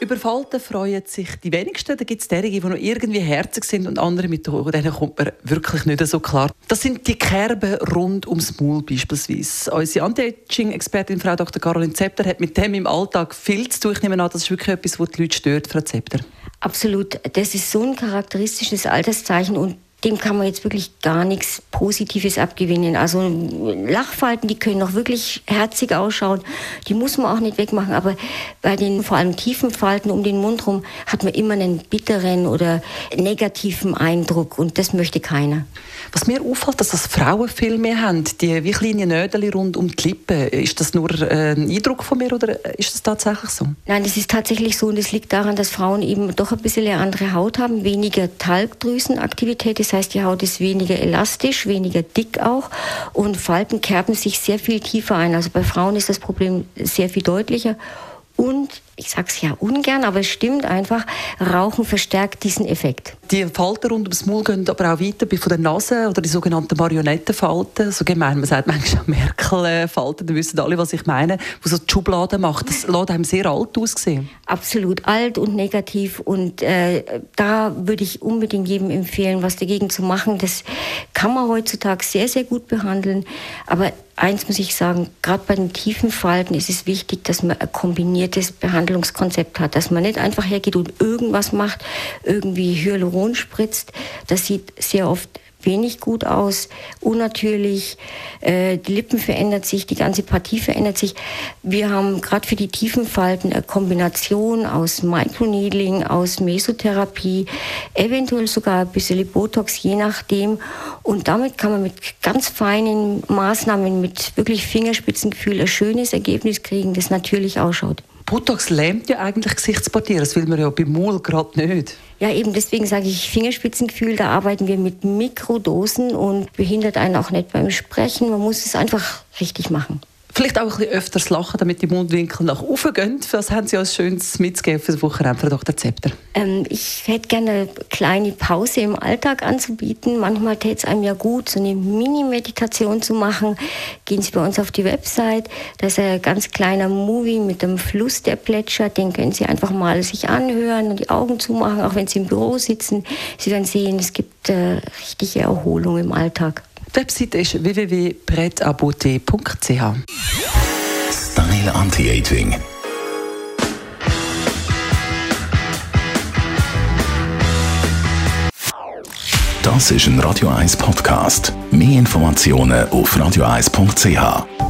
über Falten freuen sich die wenigsten. Da gibt es diejenigen, die noch irgendwie herzig sind und andere mit denen kommt man wirklich nicht so klar. Das sind die Kerben rund ums Maul beispielsweise. Unsere Anti-Aging-Expertin Frau Dr. Caroline Zepter hat mit dem im Alltag viel zu tun. Ich nehme an, das ist wirklich etwas, was die Leute stört, Frau Zepter. Absolut. Das ist so ein charakteristisches Alterszeichen und dem kann man jetzt wirklich gar nichts Positives abgewinnen. Also Lachfalten, die können noch wirklich herzig ausschauen, die muss man auch nicht wegmachen, aber bei den vor allem tiefen Falten um den Mund rum hat man immer einen bitteren oder negativen Eindruck und das möchte keiner. Was mir auffällt, dass das Frauen viel mehr haben, die wie kleine Nödel rund um die Lippen. Ist das nur äh, ein Eindruck von mir oder ist das tatsächlich so? Nein, das ist tatsächlich so und es liegt daran, dass Frauen eben doch ein bisschen eine andere Haut haben, weniger Talgdrüsenaktivität, das heißt, die Haut ist weniger elastisch, weniger dick auch und Falten kerben sich sehr viel tiefer ein. Also bei Frauen ist das Problem sehr viel deutlicher und ich sage es ja ungern, aber es stimmt einfach, Rauchen verstärkt diesen Effekt. Die Falten rund ums Maul gehen aber auch weiter von der Nase oder die sogenannten Marionettenfalten. So gemein, man sagt manchmal Merkel-Falten, da wissen alle, was ich meine, wo so die Schublade macht. Das lässt einem sehr alt aussehen. Absolut alt und negativ und äh, da würde ich unbedingt jedem empfehlen, was dagegen zu machen. Das kann man heutzutage sehr, sehr gut behandeln, aber eins muss ich sagen, gerade bei den tiefen Falten ist es wichtig, dass man ein kombiniertes Behandlungskonzept hat, dass man nicht einfach hergeht und irgendwas macht, irgendwie Hyaluron spritzt. Das sieht sehr oft wenig gut aus, unnatürlich, äh, die Lippen verändert sich, die ganze Partie verändert sich. Wir haben gerade für die tiefen Falten eine Kombination aus Microneedling, aus Mesotherapie, eventuell sogar ein bisschen Botox, je nachdem. Und damit kann man mit ganz feinen Maßnahmen, mit wirklich Fingerspitzengefühl ein schönes Ergebnis kriegen, das natürlich ausschaut. Botox lähmt ja eigentlich Gesichtspartieren, das will man ja beim Maul gerade nicht. Ja, eben deswegen sage ich Fingerspitzengefühl, da arbeiten wir mit Mikrodosen und behindert einen auch nicht beim Sprechen. Man muss es einfach richtig machen. Vielleicht auch ein bisschen öfters lachen, damit die Mundwinkel nach oben gehen. Was haben Sie als schönes mitzugeben für das Wochenende, Frau Dr. Zepter? Ähm, ich hätte gerne eine kleine Pause im Alltag anzubieten. Manchmal täte es einem ja gut, so eine Mini-Meditation zu machen. Gehen Sie bei uns auf die Website. Da ist ein ganz kleiner Movie mit dem Fluss, der plätschert. Den können Sie einfach mal sich anhören und die Augen zumachen, auch wenn Sie im Büro sitzen. Sie werden sehen, es gibt äh, richtige Erholung im Alltag. Die Webseite ist www.pretabote.ch. Style Anti-Aging. Das ist ein Radio 1 Podcast. Mehr Informationen auf radio1.ch.